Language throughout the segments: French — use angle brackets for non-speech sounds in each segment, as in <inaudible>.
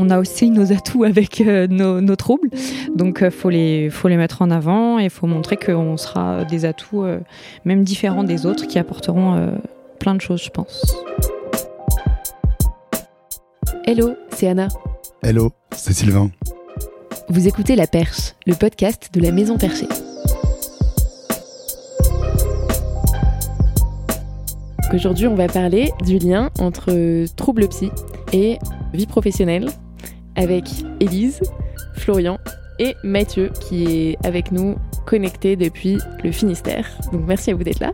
on a aussi nos atouts avec nos, troubles. Donc il faut, les, faut les mettre en avant et il faut montrer qu'on sera des atouts même différents des autres qui apporteront plein de choses, je pense. Hello, c'est Anna. Hello, c'est Sylvain. Vous écoutez La Perche, le podcast de la Maison Perchée. Aujourd'hui, on va parler du lien entre troubles psy et vie professionnelle avec Élise, Florian et Mathieu qui est avec nous connecté depuis le Finistère. Donc merci à vous d'être là.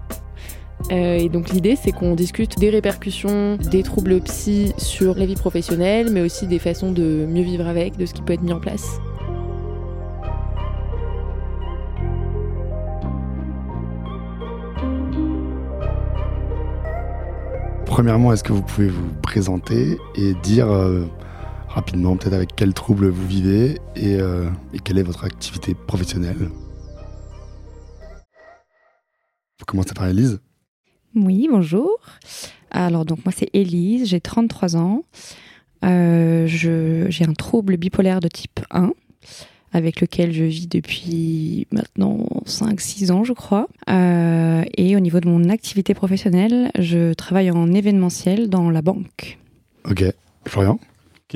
Euh, et donc l'idée, c'est qu'on discute des répercussions des troubles psy sur la vie professionnelle, mais aussi des façons de mieux vivre avec, de ce qui peut être mis en place. Premièrement, est-ce que vous pouvez vous présenter et dire euh, rapidement peut-être avec quels troubles vous vivez et, euh, et quelle est votre activité professionnelle On commencer par Elise. Oui, bonjour. Alors, donc, moi, c'est Élise, j'ai 33 ans. Euh, j'ai un trouble bipolaire de type 1 avec lequel je vis depuis maintenant 5-6 ans, je crois. Euh, et au niveau de mon activité professionnelle, je travaille en événementiel dans la banque. Ok. Florian?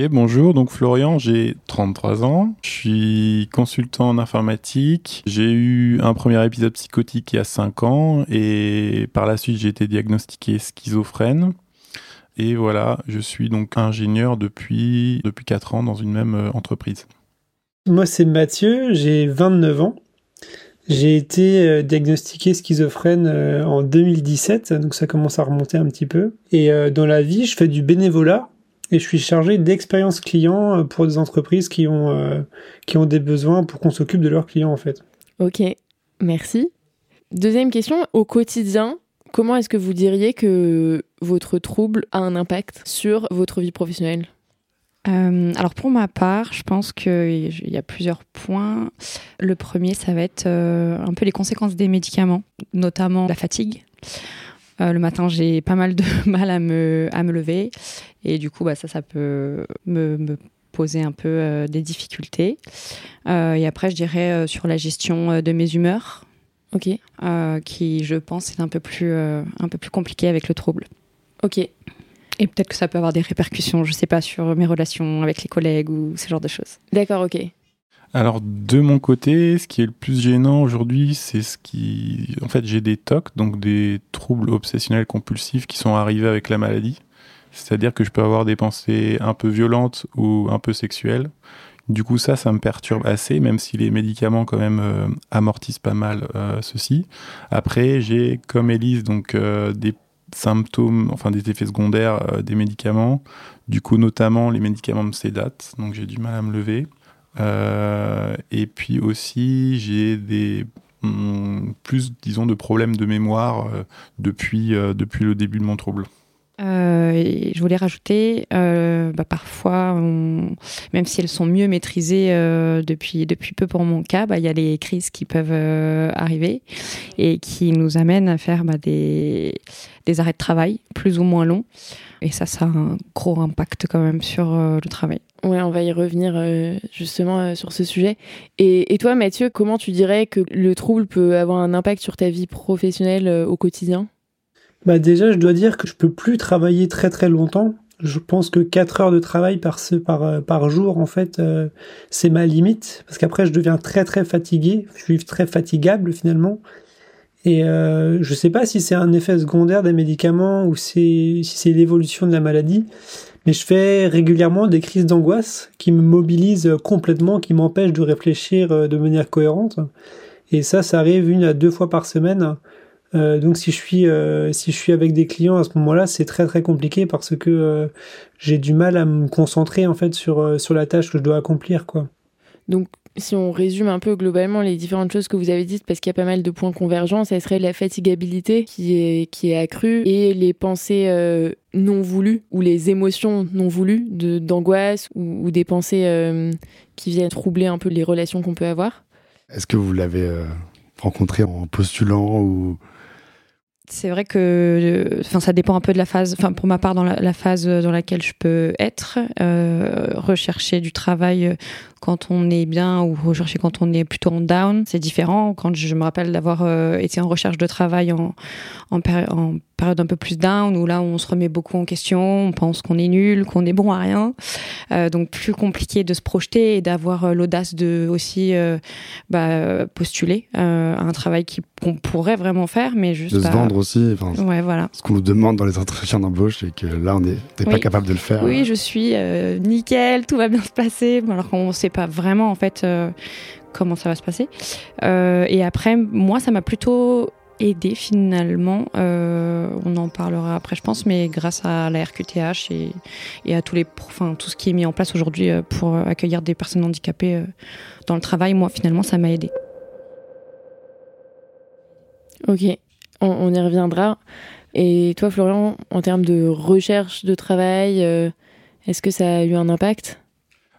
Bonjour, donc Florian, j'ai 33 ans, je suis consultant en informatique, j'ai eu un premier épisode psychotique il y a 5 ans et par la suite j'ai été diagnostiqué schizophrène. Et voilà, je suis donc ingénieur depuis, depuis 4 ans dans une même euh, entreprise. Moi c'est Mathieu, j'ai 29 ans. J'ai été euh, diagnostiqué schizophrène euh, en 2017, donc ça commence à remonter un petit peu. Et dans la vie, je fais du bénévolat et je suis chargé d'expérience client euh, pour des entreprises qui ont, euh, qui ont des besoins pour qu'on s'occupe de leurs clients en fait. Ok, merci. Deuxième question, au quotidien, comment est-ce que vous diriez que votre trouble a un impact sur votre vie professionnelle? Euh, alors pour ma part, je pense qu'il y a plusieurs points. Le premier, ça va être un peu les conséquences des médicaments, notamment la fatigue. Euh, le matin, j'ai pas mal de <laughs> mal à me, à me lever. Et du coup, bah, ça, ça peut me, me poser un peu euh, des difficultés. Euh, et après, je dirais sur la gestion de mes humeurs. Ok. qui, je pense, est un peu plus, un peu plus compliqué avec le trouble. Ok. Et peut-être que ça peut avoir des répercussions, je sais pas, sur mes relations avec les collègues ou ce genre de choses. D'accord, ok. Alors de mon côté, ce qui est le plus gênant aujourd'hui, c'est ce qui... En fait, j'ai des TOC, donc des troubles obsessionnels compulsifs qui sont arrivés avec la maladie. C'est-à-dire que je peux avoir des pensées un peu violentes ou un peu sexuelles. Du coup, ça, ça me perturbe assez, même si les médicaments quand même euh, amortissent pas mal euh, ceci. Après, j'ai, comme Elise, donc euh, des symptômes, enfin des effets secondaires des médicaments. Du coup, notamment les médicaments me sédatent, donc j'ai du mal à me lever. Euh, et puis aussi, j'ai mm, plus, disons, de problèmes de mémoire euh, depuis, euh, depuis le début de mon trouble. je voulais rajouter, bah, parfois, même si elles sont mieux maîtrisées depuis, depuis peu pour mon cas, bah, il y a les crises qui peuvent arriver et qui nous amènent à faire bah, des, des, arrêts de travail plus ou moins longs. Et ça, ça a un gros impact quand même sur le travail. Ouais, on va y revenir euh, justement euh, sur ce sujet. Et, toi, Mathieu, comment tu dirais que le trouble peut avoir un impact sur ta vie professionnelle euh, au quotidien? Bah déjà, je dois dire que je peux plus travailler très très longtemps. Je pense que 4 heures de travail par, par, par jour, en fait, c'est ma limite. Parce qu'après, je deviens très très fatigué. Je suis très fatigable finalement. Et euh, je sais pas si c'est un effet secondaire des médicaments ou si c'est l'évolution de la maladie, mais je fais régulièrement des crises d'angoisse qui me mobilisent complètement, qui m'empêchent de réfléchir euh, de manière cohérente. Et ça, ça arrive une à deux fois par semaine. Euh, donc si je suis euh, si je suis avec des clients à ce moment-là, c'est très très compliqué parce que euh, j'ai du mal à me concentrer en fait sur sur la tâche que je dois accomplir quoi. Donc si on résume un peu globalement les différentes choses que vous avez dites, parce qu'il y a pas mal de points convergents, ça serait la fatigabilité qui est, qui est accrue et les pensées euh, non voulues ou les émotions non voulues d'angoisse ou, des pensées euh, qui viennent troubler un peu les relations qu'on peut avoir. Est-ce que vous l'avez euh, rencontré en postulant ou? C'est vrai que enfin ça dépend un peu de la phase enfin pour ma part dans la, phase dans laquelle je peux être euh, rechercher du travail quand on est bien ou rechercher quand on est plutôt en down c'est différent quand je me rappelle d'avoir euh, été en recherche de travail en en, en, période un peu plus down où là on se remet beaucoup en question on pense qu'on est nul qu'on est bon à rien euh, donc plus compliqué de se projeter et d'avoir euh, l'audace de aussi bah, postuler à un travail qu'on pourrait vraiment faire mais juste de se vendre aussi. ouais, voilà. Ce qu'on nous demande dans les entretiens d'embauche, c'est que là, on n'est pas capable de le faire. Oui, je suis nickel, tout va bien se passer, alors qu'on ne pas vraiment en fait euh, comment ça va se passer. Euh, et après, moi, ça m'a plutôt aidé finalement. on en parlera après, je pense, mais grâce à la RQTH et, et à tous les, enfin, tout ce qui est mis en place aujourd'hui pour accueillir des personnes handicapées dans le travail, moi, finalement, ça m'a aidé. Ok on, y reviendra. Et toi, Florian, en termes de recherche de travail, euh, est-ce que ça a eu un impact?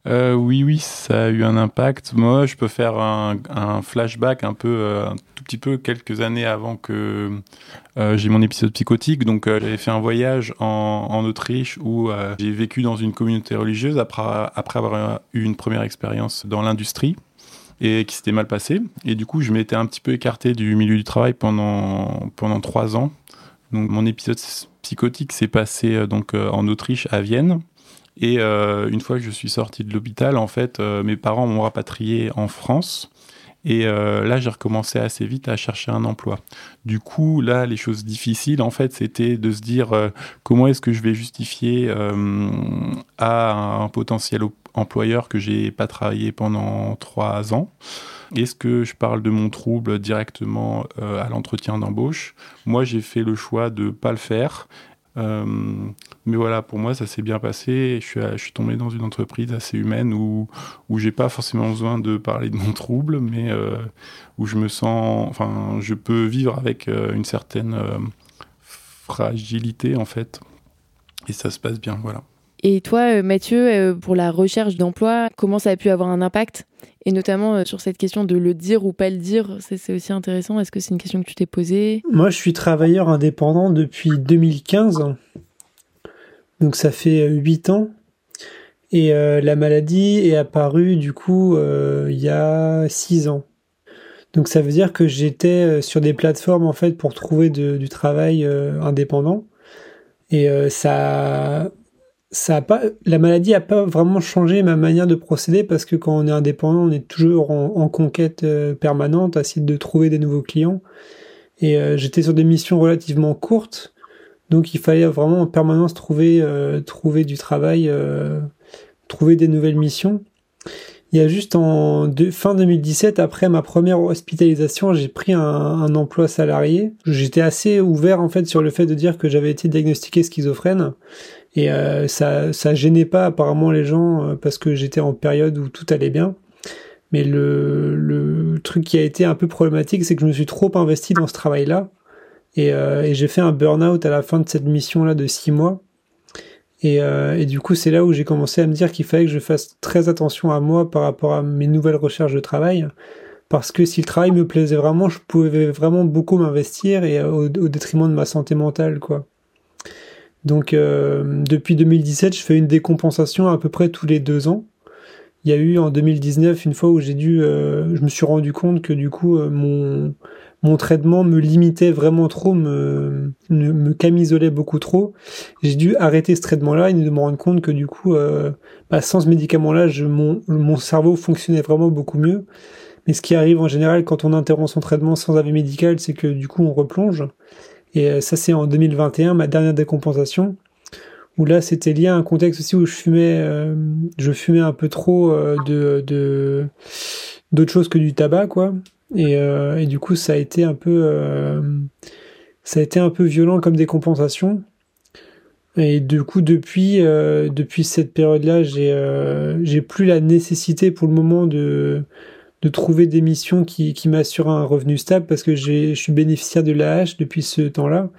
Euh, oui, oui, ça a eu un impact. Moi, je peux faire un, flashback un peu, euh, un tout petit peu, quelques années avant que j'ai mon épisode psychotique. Donc, j'avais fait un voyage en, Autriche où j'ai vécu dans une communauté religieuse après, après avoir eu une première expérience dans l'industrie et qui s'était mal passé. Et du coup, je m'étais un petit peu écarté du milieu du travail pendant, pendant trois ans. Donc, mon épisode psychotique s'est passé euh, donc euh, en Autriche, à Vienne. Et euh, une fois que je suis sorti de l'hôpital, en fait, mes parents m'ont rapatrié en France. Et là, j'ai recommencé assez vite à chercher un emploi. Du coup, là, les choses difficiles, en fait, c'était de se dire comment est-ce que je vais justifier à un potentiel employeur que j'ai pas travaillé pendant trois ans? Est-ce que je parle de mon trouble directement euh, à l'entretien d'embauche? Moi, j'ai fait le choix de pas le faire. Euh, mais voilà, pour moi, ça s'est bien passé. Je suis, je suis tombé dans une entreprise assez humaine où, où j'ai pas forcément besoin de parler de mon trouble, mais euh, où je me sens, enfin, je peux vivre avec une certaine fragilité en fait. Et ça se passe bien, voilà. Et toi, euh, Mathieu, euh, pour la recherche d'emploi, comment ça a pu avoir un impact? Et notamment euh, sur cette question de le dire ou pas le dire, c'est aussi intéressant. Est-ce que c'est une question que tu t'es posée? Moi, je suis travailleur indépendant depuis 2015. Donc ça fait 8 ans. Et la maladie est apparue du coup il y a 6 ans. Donc ça veut dire que j'étais sur des plateformes en fait pour trouver du travail indépendant. Et ça ça a pas, la maladie a pas vraiment changé ma manière de procéder parce que quand on est indépendant, on est toujours en, conquête euh, permanente, à essayer de trouver des nouveaux clients. Et euh, j'étais sur des missions relativement courtes, donc il fallait vraiment en permanence trouver, euh, trouver du travail, trouver des nouvelles missions. Il y a juste en fin 2017, après ma première hospitalisation, j'ai pris un, un emploi salarié. J'étais assez ouvert en fait sur le fait de dire que j'avais été diagnostiqué schizophrène et euh, ça ça gênait pas apparemment les gens euh, parce que j'étais en période où tout allait bien. Mais le, le truc qui a été un peu problématique, c'est que je me suis trop investi dans ce travail-là. Et, euh, et j'ai fait un burn-out à la fin de cette mission-là de six mois. Et, euh, et, du coup, c'est là où j'ai commencé à me dire qu'il fallait que je fasse très attention à moi par rapport à mes nouvelles recherches de travail. Parce que si le travail me plaisait vraiment, je pouvais vraiment beaucoup m'investir et au, au, détriment de ma santé mentale, quoi. Donc euh, depuis 2017, je fais une décompensation à peu près tous les deux ans. Il y a eu en 2019 une fois où j'ai dû, euh, je me suis rendu compte que du coup euh, mon mon traitement me limitait vraiment trop, me me camisolait beaucoup trop. J'ai dû arrêter ce traitement-là et de me rendre compte que du coup, bah, sans ce médicament-là, mon mon cerveau fonctionnait vraiment beaucoup mieux. Mais ce qui arrive en général quand on interrompt son traitement sans avis médical, c'est que du coup on replonge. Et euh, ça, c'est en 2021, ma dernière décompensation, où là, c'était lié à un contexte aussi où je fumais, euh, je fumais un peu trop euh, de, d'autres choses que du tabac, quoi. Et, et, du coup, ça a été un peu, ça a été un peu violent comme décompensation. Et du coup, depuis, depuis cette période-là, j'ai, j'ai plus la nécessité pour le moment de de trouver des missions qui, qui m'assurent un revenu stable parce que je suis bénéficiaire de l'AH depuis ce temps-là.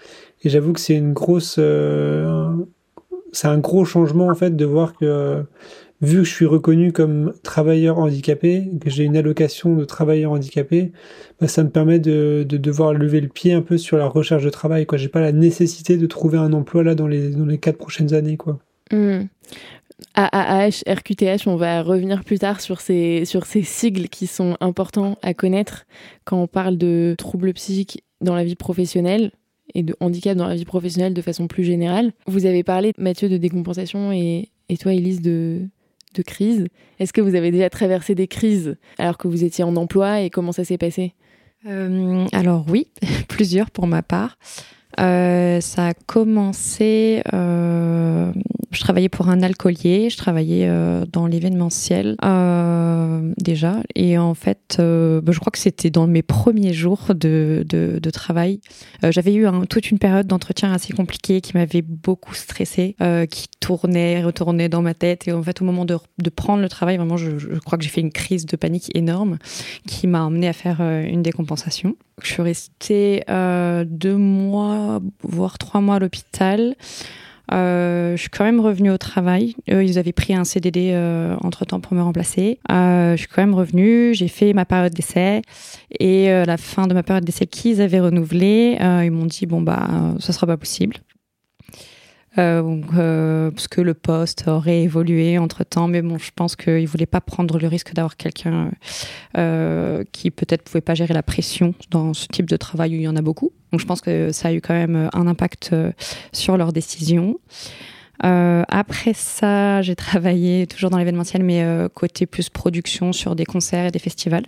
Et j'avoue que c'est une grosse, euh, c'est un gros changement en fait de voir que vu que je suis reconnu comme travailleur handicapé, que j'ai une allocation de travailleur handicapé, bah, ça me permet de, de, devoir lever le pied un peu sur la recherche de travail. Quoi, j'ai pas la nécessité de trouver un emploi là dans les dans les quatre prochaines années. Quoi. Mmh. AAH, RQTH, on va revenir plus tard sur ces, sur ces sigles qui sont importants à connaître quand on parle de troubles psychiques dans la vie professionnelle et de handicap dans la vie professionnelle de façon plus générale. Vous avez parlé, Mathieu, de décompensation et, et toi, Elise, de, de crise. Est-ce que vous avez déjà traversé des crises alors que vous étiez en emploi et comment ça s'est passé? Euh, Alors oui, <laughs> plusieurs pour ma part. Euh, ça a commencé. Euh, je travaillais pour un alcoolier, je travaillais euh, dans l'événementiel déjà, et en fait, bah, je crois que c'était dans mes premiers jours de, travail. J'avais eu toute une période d'entretien assez compliquée qui m'avait beaucoup stressée, qui tournait, retournait dans ma tête, et en fait, au moment de, prendre le travail, vraiment, je, je crois que j'ai fait une crise de panique énorme qui m'a emmené à faire une décompensation. Je suis restée deux mois, voire trois mois à l'hôpital. Euh, je suis quand même revenue au travail. Eux, ils avaient pris un CDD euh, entre temps pour me remplacer. Euh, je suis quand même revenue. J'ai fait ma période d'essai et euh, la fin de ma période d'essai qu'ils avaient renouvelé, euh, ils m'ont dit bon bah ça sera pas possible. Euh, donc, euh, parce que le poste aurait évolué entre temps, mais bon, je pense qu'ils voulaient pas prendre le risque d'avoir quelqu'un euh, qui peut-être pouvait pas gérer la pression dans ce type de travail où il y en a beaucoup. Donc, je pense que ça a eu quand même un impact euh, sur leur décision. Euh, après ça, j'ai <laughs> travaillé toujours dans l'événementiel, mais euh, côté plus production sur des concerts et des festivals.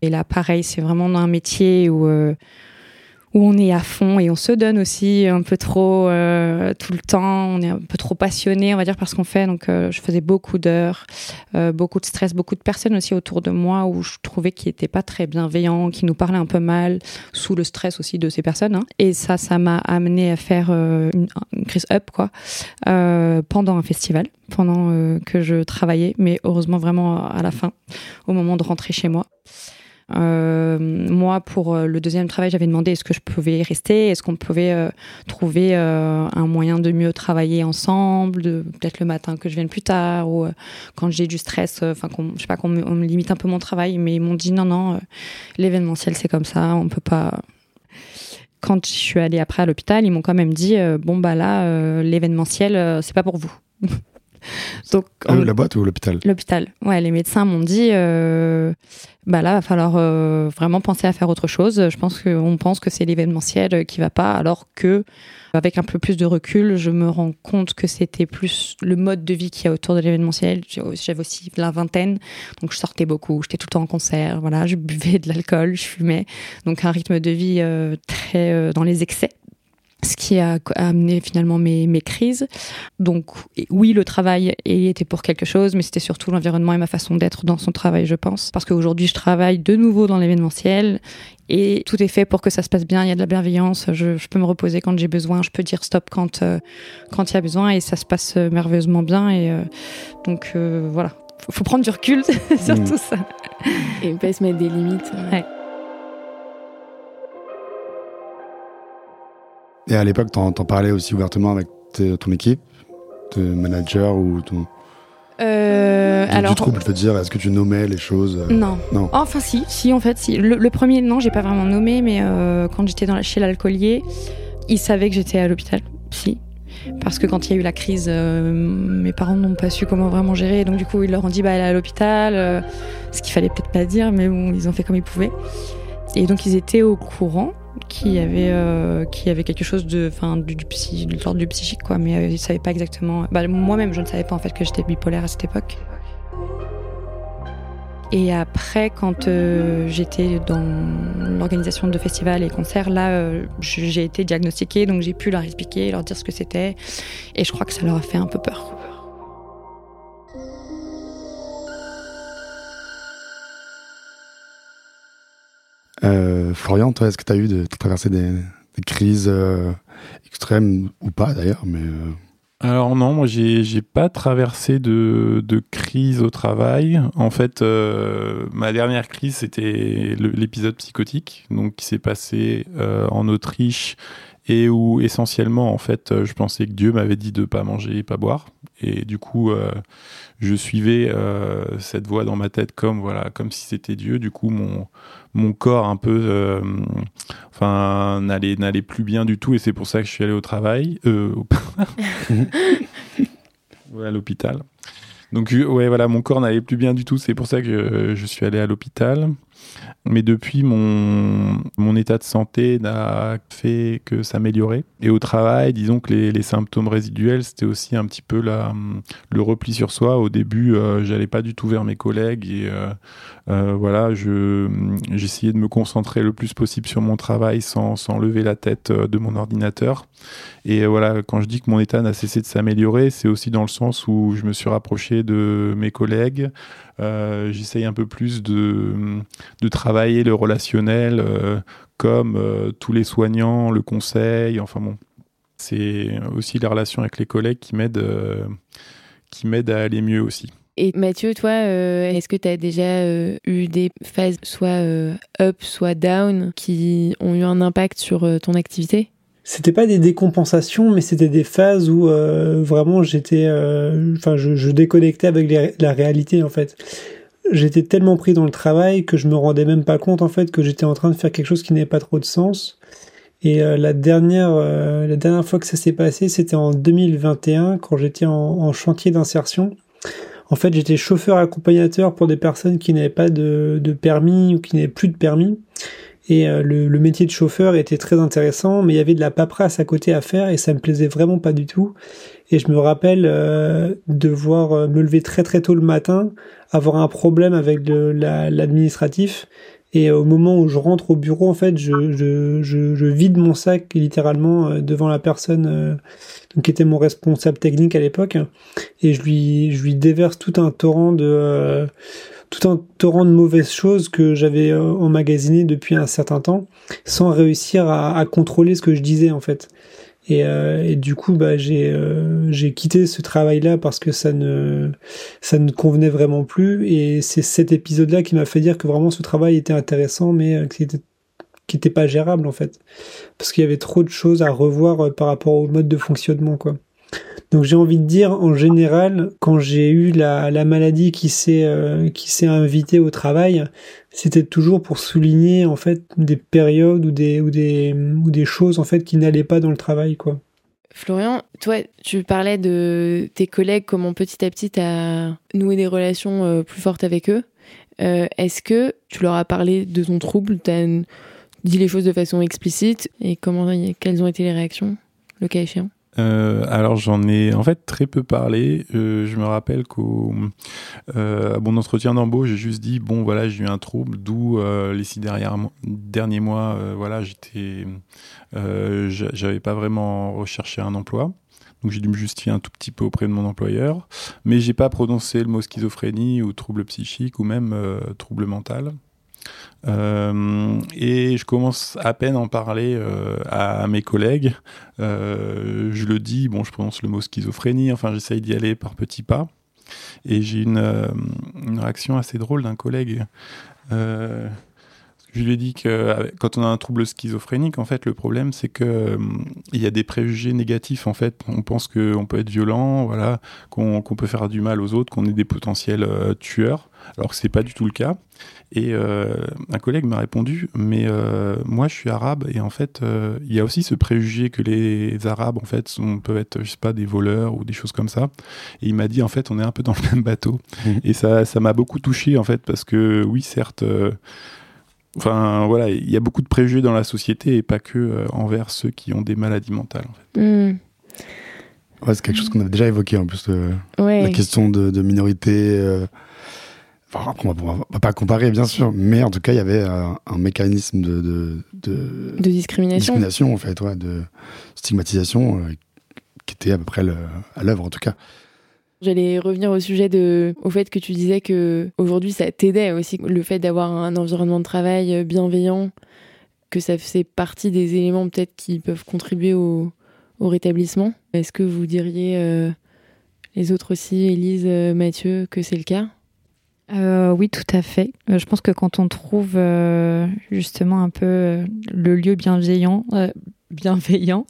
Et là, pareil, c'est vraiment un métier où où on est à fond et on se donne aussi un peu trop euh, tout le temps. On est un peu trop passionné, on va dire, parce qu'on fait. Donc, euh, je faisais beaucoup d'heures, euh, beaucoup de stress, beaucoup de personnes aussi autour de moi où je trouvais qu'ils n'étaient pas très bienveillants, qui nous parlaient un peu mal, sous le stress aussi de ces personnes. Hein. Et ça, ça m'a amené à faire une, une, crise up, quoi, pendant un festival, pendant que je travaillais, mais heureusement vraiment à la fin, au moment de rentrer chez moi. Euh, moi, pour euh, le deuxième travail, j'avais demandé est-ce que je pouvais rester, est-ce qu'on pouvait euh, trouver un moyen de mieux travailler ensemble, peut-être le matin que je vienne plus tard ou quand j'ai du stress, enfin, je sais pas, qu'on me, me, limite un peu mon travail, mais ils m'ont dit non, non, l'événementiel c'est comme ça, on peut pas. Quand je suis allée après à l'hôpital, ils m'ont quand même dit bon bah là, l'événementiel c'est pas pour vous. <laughs> Donc, euh, la boîte ou l'hôpital L'hôpital. Ouais, les médecins m'ont dit, euh, bah là, va falloir euh, vraiment penser à faire autre chose. Je pense qu'on pense que c'est l'événementiel qui va pas, alors que, avec un peu plus de recul, je me rends compte que c'était plus le mode de vie qu'il y a autour de l'événementiel. J'avais aussi la vingtaine, donc je sortais beaucoup, j'étais tout le temps en concert, voilà, je buvais de l'alcool, je fumais, donc un rythme de vie euh, très euh, dans les excès ce qui a amené finalement mes, mes crises. Donc oui, le travail était pour quelque chose, mais c'était surtout l'environnement et ma façon d'être dans son travail, je pense. Parce qu'aujourd'hui, je travaille de nouveau dans l'événementiel et tout est fait pour que ça se passe bien. Il y a de la bienveillance. Je, je peux me reposer quand j'ai besoin. Je peux dire stop quand euh, quand il y a besoin et ça se passe merveilleusement bien. Et euh, donc euh, voilà, faut, faut prendre du recul <laughs> sur mmh. tout ça et pas se mettre des limites. Ouais. Et à l'époque, t'en, t'en parlais aussi ouvertement avec t- ton équipe, ton manager ou ton. Euh, alors, du trouble, je veux dire, est-ce que tu nommais les choses euh... Non. Non. Enfin, si, si, en fait, si. Le, le premier, non, j'ai pas vraiment nommé, mais euh, quand j'étais dans la, chez l'alcoolier, il savait que j'étais à l'hôpital. Si. Parce que quand il y a eu la crise, euh, mes parents n'ont pas su comment vraiment gérer. Donc, du coup, ils leur ont dit, bah, elle est à l'hôpital. Ce qu'il fallait peut-être pas dire, mais bon, ils ont fait comme ils pouvaient. Et donc, ils étaient au courant qu'il y avait euh, qu'il y avait quelque chose de enfin du, du de l'ordre du psychique quoi. Mais euh, ils savaient pas exactement bah, moi-même je ne savais pas en fait que j'étais bipolaire à cette époque. Et après quand euh, j'étais dans l'organisation de festivals et concerts là euh, j'ai été diagnostiquée donc j'ai pu leur expliquer leur dire ce que c'était. Et je crois que ça leur a fait un peu peur Florian, toi, est-ce que tu as eu de, traverser des, crises euh, extrêmes ou pas d'ailleurs mais euh... Alors non, moi j'ai pas traversé de, crise au travail. En fait, euh, ma dernière crise c'était l'épisode psychotique, donc qui s'est passé euh, en Autriche et où essentiellement en fait je pensais que Dieu m'avait dit de pas manger et pas boire. Et du coup je suivais cette voix dans ma tête comme voilà comme si c'était Dieu. Du coup mon mon corps un peu enfin n'allait n'allait plus bien du tout. Et c'est pour ça que je suis allé au travail. <laughs> À l'hôpital. Donc ouais voilà mon corps n'allait plus bien du tout. C'est pour ça que je suis allé à l'hôpital mais depuis, mon, état de santé n'a fait que s'améliorer. Et au travail, disons que les, symptômes résiduels, c'était aussi un petit peu la, le repli sur soi. Au début, euh, j'allais pas du tout vers mes collègues et euh, euh, voilà, je, j'essayais de me concentrer le plus possible sur mon travail sans, sans lever la tête de mon ordinateur. Et voilà, quand je dis que mon état n'a cessé de s'améliorer, c'est aussi dans le sens où je me suis rapproché de mes collègues. Euh, J'essaye un peu plus de, de travailler le relationnel euh, comme euh, tous les soignants, le conseil, enfin bon. C'est aussi la relation avec les collègues qui m'aident à aller mieux aussi. Et Mathieu, toi, est-ce que tu as déjà eu des phases soit up, soit down qui ont eu un impact sur ton activité? C'était pas des décompensations, mais c'était des phases où euh, vraiment j'étais, euh, enfin, je, je, déconnectais avec la réalité en fait. J'étais tellement pris dans le travail que je me rendais même pas compte en fait que j'étais en train de faire quelque chose qui n'avait pas trop de sens. Et euh, la dernière, la dernière fois que ça s'est passé, c'était en 2021 quand j'étais en, en, chantier d'insertion. En fait, j'étais chauffeur accompagnateur pour des personnes qui n'avaient pas de, de permis ou qui n'avaient plus de permis. Et euh, le, métier de chauffeur était très intéressant, mais il y avait de la paperasse à côté à faire et ça me plaisait vraiment pas du tout. Et je me rappelle euh, devoir euh, me lever très très tôt le matin, avoir un problème avec l'administratif. et au moment où je rentre au bureau, en fait, je, vide mon sac littéralement devant la personne donc, qui était mon responsable technique à l'époque. Et je lui, je lui déverse tout un torrent de tout un torrent de mauvaises choses que j'avais euh, emmagasiné depuis un certain temps, sans réussir à, contrôler ce que je disais en fait. Et, euh, du coup, bah, j'ai euh, j'ai quitté ce travail-là parce que ça ne ça ne convenait vraiment plus. Et c'est cet épisode-là qui m'a fait dire que vraiment ce travail était intéressant, mais qui était qui était pas gérable en fait, parce qu'il y avait trop de choses à revoir par rapport au mode de fonctionnement quoi. Donc j'ai envie de dire, en général, quand j'ai eu la, la, maladie qui s'est euh, qui s'est invitée au travail, c'était toujours pour souligner en fait des périodes ou des ou des ou choses en fait qui n'allaient pas dans le travail quoi. Florian, toi, tu parlais de tes collègues, comment petit à petit tu as noué des relations euh, plus fortes avec eux. Euh, Est-ce que tu leur as parlé de ton trouble Tu as dit les choses de façon explicite Et comment, quelles ont été les réactions, le cas échéant? Euh, alors j'en ai en fait très peu parlé. Euh, je me rappelle qu'au euh, entretien d'embauche, j'ai juste dit bon voilà j'ai eu un trouble, d'où euh, les six derniers mois voilà j'étais j'avais pas vraiment recherché un emploi. Donc j'ai dû me justifier un tout petit peu auprès de mon employeur, mais j'ai pas prononcé le mot schizophrénie ou trouble psychique ou même trouble mental. Euh, et je commence à peine à en parler euh, à, mes collègues. Euh, je le dis, bon, je prononce le mot schizophrénie, enfin, j'essaye d'y aller par petits pas. Et j'ai une, une, réaction assez drôle d'un collègue. Je lui ai dit que quand on a un trouble schizophrénique, en fait, le problème, c'est que il y a des préjugés négatifs. En fait, on pense qu'on peut être violent, voilà, qu'on peut faire du mal aux autres, qu'on est des potentiels tueurs, alors que c'est pas du tout le cas. Et euh, un collègue m'a répondu, mais euh, moi je suis arabe et en fait euh, il y a aussi ce préjugé que les arabes en fait sont, peuvent être je sais pas des voleurs ou des choses comme ça. Et il m'a dit en fait on est un peu dans le même bateau. Mmh. Et ça ça m'a beaucoup touché en fait parce que oui certes enfin voilà il y a beaucoup de préjugés dans la société et pas que envers ceux qui ont des maladies mentales. En fait. Mmh. Ouais, c'est quelque chose qu'on avait déjà évoqué en plus la question de, de minorité on va, va pas comparer, bien sûr, mais en tout cas, il y avait un, mécanisme de, de, de, discrimination. discrimination, en fait, ouais, de stigmatisation euh, qui était à peu près à l'œuvre, en tout cas. J'allais revenir au sujet de, au fait que tu disais que aujourd'hui ça t'aidait aussi le fait d'avoir un environnement de travail bienveillant, que ça faisait partie des éléments peut-être qui peuvent contribuer au, rétablissement. Est-ce que vous diriez euh, les autres aussi, Élise, euh, Mathieu, que c'est le cas? Euh, oui, tout à fait. Euh, je pense que quand on trouve euh, justement un peu le lieu bienveillant, bienveillant,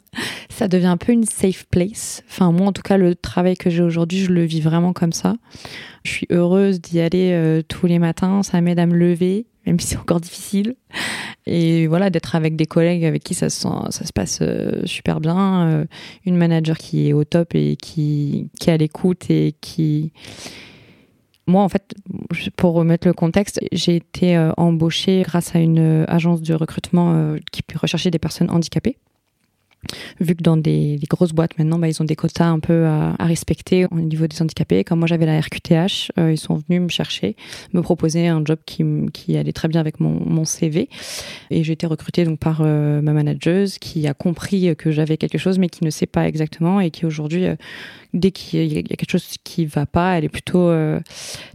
ça devient un peu une safe place. Enfin, moi, en tout cas, le travail que j'ai aujourd'hui, je le vis vraiment comme ça. Je suis heureuse d'y aller euh, tous les matins. Ça m'aide à me lever, même <laughs> si c'est encore difficile. Et voilà, d'être avec des collègues avec qui ça se, passe euh, super bien. Euh, une manager qui est au top et qui, qui est à l'écoute et qui. Moi, en fait, pour remettre le contexte, j'ai été embauchée grâce à une agence de recrutement qui recherchait des personnes handicapées vu que dans des, grosses boîtes maintenant, bah, ils ont des quotas un peu à, respecter au niveau des handicapés. Comme moi j'avais la RQTH, euh, ils sont venus me chercher, me proposer un job qui, allait très bien avec mon, CV. Et j'ai été recrutée donc par euh, ma manageuse qui a compris que j'avais quelque chose mais qui ne sait pas exactement et qui aujourd'hui euh, dès qu'il y a quelque chose qui va pas, elle est plutôt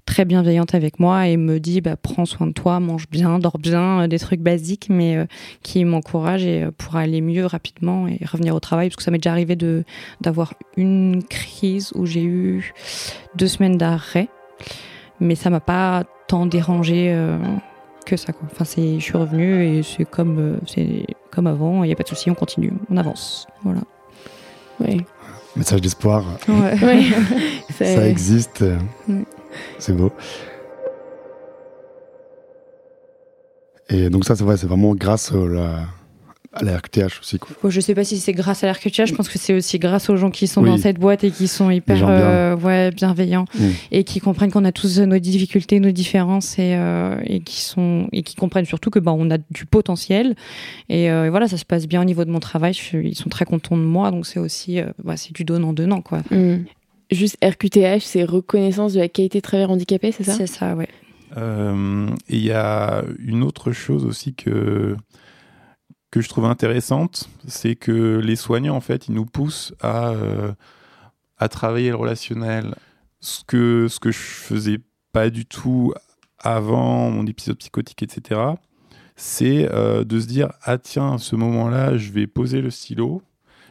très bienveillante avec moi et me dit bah, prends soin de toi, mange bien, dors bien, des trucs basiques, mais qui m'encourage et pour aller mieux rapidement revenir au travail. Parce que ça m'est déjà arrivé de d'avoir une crise où j'ai eu deux semaines d'arrêt, mais ça m'a pas tant dérangé. que ça quoi. Enfin c'est, je suis revenue et c'est comme c'est comme avant. Il n'y a pas de souci, on continue, on avance. Voilà. Oui. Message d'espoir. <laughs> <laughs> ça existe. C'est beau. Et donc ça, c'est vrai, c'est vraiment grâce à la, à la RQTH aussi. Quoi. je sais pas si c'est grâce à la RQTH, je pense que c'est aussi grâce aux gens qui sont dans cette boîte et qui sont hyper euh, ouais, bienveillants et qui comprennent qu'on a tous nos difficultés, nos différences et, euh, et, qui, sont, et qui comprennent surtout que bah, on a du potentiel. Et, euh, voilà, ça se passe bien au niveau de mon travail. ils sont très contents de moi, donc c'est aussi bah, c'est du donnant-donnant. quoi. Mm. Juste RQTH, c'est reconnaissance de la qualité de travail handicapé, c'est ça? C'est ça, ouais. Il y a une autre chose aussi que que je trouve intéressante, c'est que les soignants, en fait, ils nous poussent à, euh, à travailler le relationnel. Ce que, ce que je faisais pas du tout avant mon épisode psychotique, etc., c'est euh, de se dire Ah, tiens, à ce moment-là, je vais poser le stylo,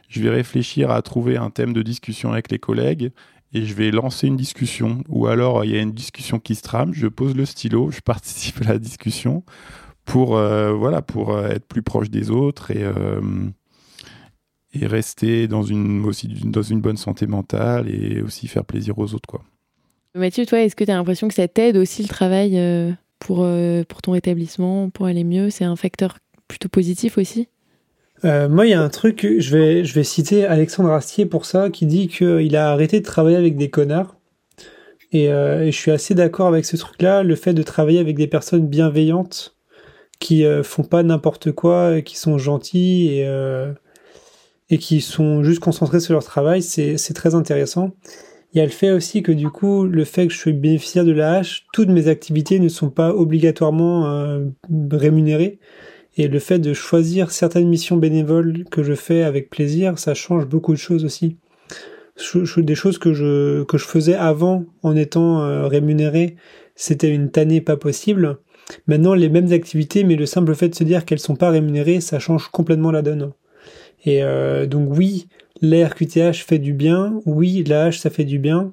je vais réfléchir à trouver un thème de discussion avec les collègues et je vais lancer une discussion. Ou alors, il y a une discussion qui se trame, je pose le stylo, je <laughs> participe à la discussion pour, euh, voilà, pour euh, être plus proche des autres et, euh, et rester dans une, aussi dans une bonne santé mentale et aussi faire plaisir aux autres. Quoi. Mathieu, toi, est-ce que tu as l'impression que ça t'aide aussi le travail pour, pour ton rétablissement, pour aller mieux? C'est un facteur plutôt positif aussi? Moi, il y a un truc, je vais, je vais citer Alexandre Astier pour ça, qui dit qu'il a arrêté de travailler avec des connards. Et, et je suis assez d'accord avec ce truc-là, le fait de travailler avec des personnes bienveillantes qui euh, font pas n'importe quoi, qui sont gentils et, euh, et qui sont juste concentrés sur leur travail, c'est très intéressant. Il y a le fait aussi que du coup, le fait que je suis bénéficiaire de la hache, toutes mes activités ne sont pas obligatoirement euh, rémunérées. Et le fait de choisir certaines missions bénévoles que je fais avec plaisir, ça change beaucoup de choses aussi. Des choses que je, que je faisais avant en étant rémunéré, c'était une tannée pas possible. Maintenant, les mêmes activités, mais le simple fait de se dire qu'elles sont pas rémunérées, ça change complètement la donne. Et euh, donc oui, l'RQTH fait du bien, oui, l'AH ça fait du bien,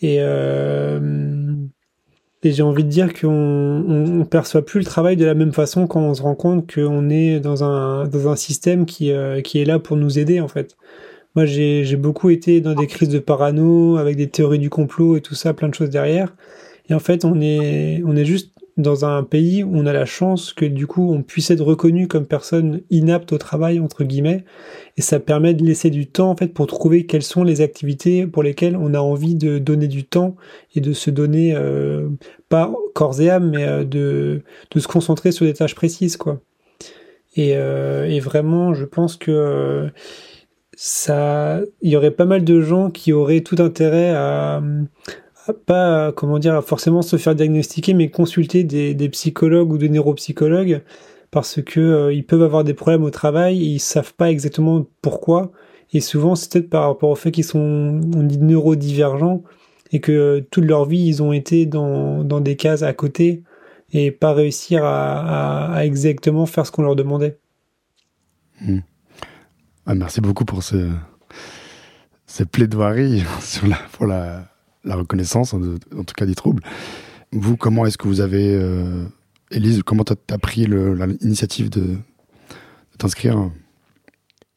et, euh, et j'ai envie de dire qu'on on, perçoit plus le travail de la même façon quand on se rend compte qu'on est dans un, dans un système qui, euh, qui est là pour nous aider en fait. Moi j'ai beaucoup été dans des crises de parano, avec des théories du complot et tout ça, plein de choses derrière. Et en fait on est, on est juste dans un pays où on a la chance que du coup on puisse être reconnu comme personne inapte au travail entre guillemets. Et ça permet de laisser du temps en fait pour trouver quelles sont les activités pour lesquelles on a envie de donner du temps et de se donner euh, pas corps et âme mais euh, de de se concentrer sur des tâches précises quoi. Et, euh, et vraiment je pense que ça il y aurait pas mal de gens qui auraient tout intérêt à pas comment dire forcément se faire diagnostiquer, mais consulter des, psychologues ou des neuropsychologues parce que euh, ils peuvent avoir des problèmes au travail et ils savent pas exactement pourquoi. Et souvent, c'est peut-être par rapport au fait qu'ils sont on dit neurodivergents et que toute leur vie ils ont été dans, dans des cases à côté et pas réussir à, à, exactement faire ce qu'on leur demandait. Hmm. Ah, merci beaucoup pour ce, ces plaidoiries <laughs> sur la, pour la, la reconnaissance, en, tout cas des troubles. Vous, comment est-ce que vous avez, euh, Élise, comment tu as, pris l'initiative de, t'inscrire?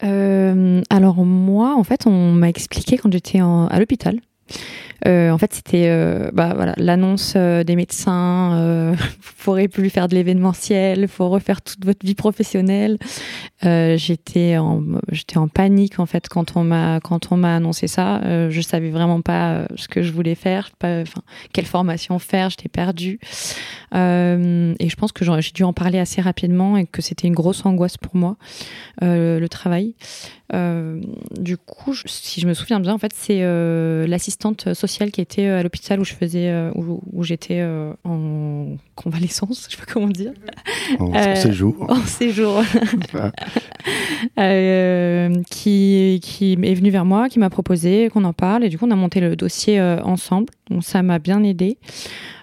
Alors moi, en fait, on m'a expliqué quand j'étais à l'hôpital euh, en fait, c'était euh, bah, voilà, l'annonce euh, des médecins. <laughs> vous pourrez plus faire de l'événementiel, il faut refaire toute votre vie professionnelle. j'étais en en panique en fait quand on m'a quand on m'a annoncé ça. je savais vraiment pas ce que je voulais faire, quelle formation faire. J'étais perdue. et je pense que j'ai dû en parler assez rapidement et que c'était une grosse angoisse pour moi le travail. du coup, si je me souviens bien, en fait, c'est l'assistante sociale qui était euh, à l'hôpital où je faisais, euh, où, j'étais euh, en convalescence, <laughs> je sais pas comment dire. En, <laughs> séjour. En séjour. <laughs> qui, qui est venu vers moi, qui m'a proposé qu'on en parle et du coup on a monté le dossier ensemble. Donc ça m'a bien aidé.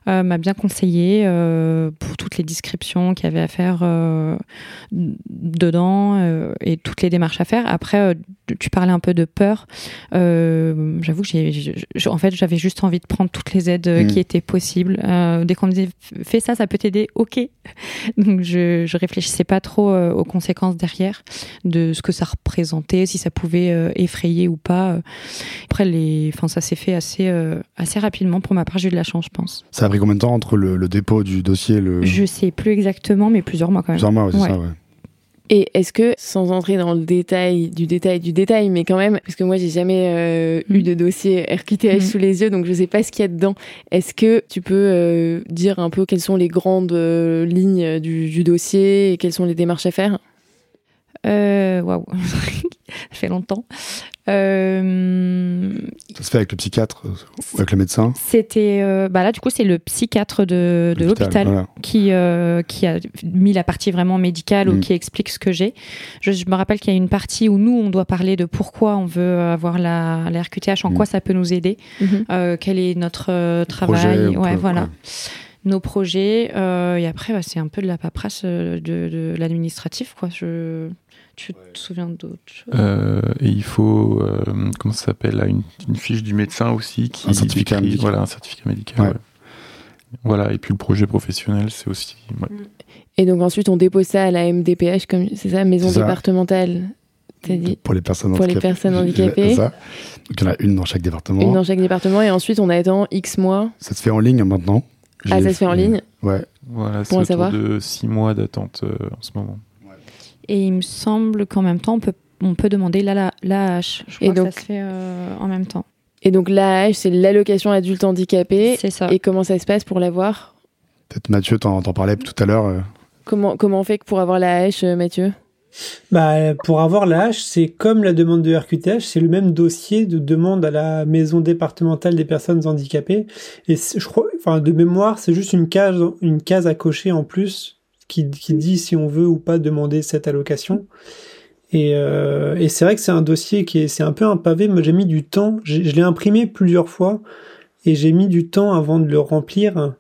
Euh, m'a bien conseillé euh, pour toutes les descriptions qu'il y avait à faire euh, dedans et toutes les démarches à faire. Après, tu parlais un peu de peur. J'avoue que j'ai, en fait, j'avais juste envie de prendre toutes les aides mm. qui étaient possibles. dès qu'on me disait fais ça, ça peut t'aider, ok. <laughs> Donc je, je réfléchissais pas trop aux conséquences derrière de ce que ça représentait, si ça pouvait effrayer ou pas. Après, les, enfin, ça s'est fait assez, assez rapidement pour ma part. J'ai eu de la chance, je pense. Ça pris combien de temps entre le, dépôt du dossier le... Je sais plus exactement, mais plusieurs mois quand même. Plusieurs mois, c'est ça, ouais. Et est-ce que, sans entrer dans le détail du détail du détail, mais quand même, parce que moi j'ai jamais euh, eu mm. de dossier RQTH mm. sous les yeux, donc je sais pas ce qu'il y a dedans. Est-ce que tu peux euh, dire un peu quelles sont les grandes euh, lignes du, du, dossier et quelles sont les démarches à faire? Waouh, <laughs> ça fait longtemps. Euh, ça se fait avec le psychiatre ou avec le médecin C'était, euh, bah là du coup c'est le psychiatre de, de l'hôpital qui euh, qui a mis la partie vraiment médicale ou mm. qui explique ce que j'ai. Je, me rappelle qu'il y a une partie où nous on doit parler de pourquoi on veut avoir la, la RQTH, en mm. quoi ça peut nous aider, mm-hmm. quel est notre travail, ouais voilà. nos projets et après bah, c'est un peu de la paperasse de, de l'administratif quoi je tu te souviens d'autres choses euh, Et il faut, euh, comment ça s'appelle, une, une, fiche du médecin aussi. Qui un certificat médical. Voilà, un certificat médical. Voilà, et puis le projet professionnel, c'est aussi. Mm. Et donc ensuite, on dépose ça à la MDPH, comme c'est ça, maison départementale. Dit? pour les personnes pour handicapées. les personnes handicapées. Ça. Donc il y en a une dans chaque département. Une dans chaque département, et ensuite on attend X mois. Ça se fait en ligne maintenant. Ah, ça se fait en ligne Ouais. Voilà, c'est autour de 6 mois d'attente euh, en ce moment. Et il me semble qu'en même temps, on peut, on peut demander l'AH. La, je crois et donc, que ça se fait euh, en même temps. Et donc l'AH, c'est l'allocation adulte handicapé. C'est ça. Et comment ça se passe pour l'avoir? Peut-être Mathieu, t'en parlais tout à l'heure. Euh. Comment, comment on fait pour avoir l'AH, euh, Mathieu? Bah, pour avoir l'AH, c'est comme la demande de RQTH, c'est le même dossier de demande à la maison départementale des personnes handicapées. Et je crois, enfin, de mémoire, c'est juste une case, une case à cocher en plus qui, dit si on veut ou pas demander cette allocation. Et, euh, et c'est vrai que c'est un dossier qui est, c'est un peu un pavé. Moi, j'ai mis du temps. Je l'ai imprimé plusieurs fois et j'ai mis du temps avant de le remplir.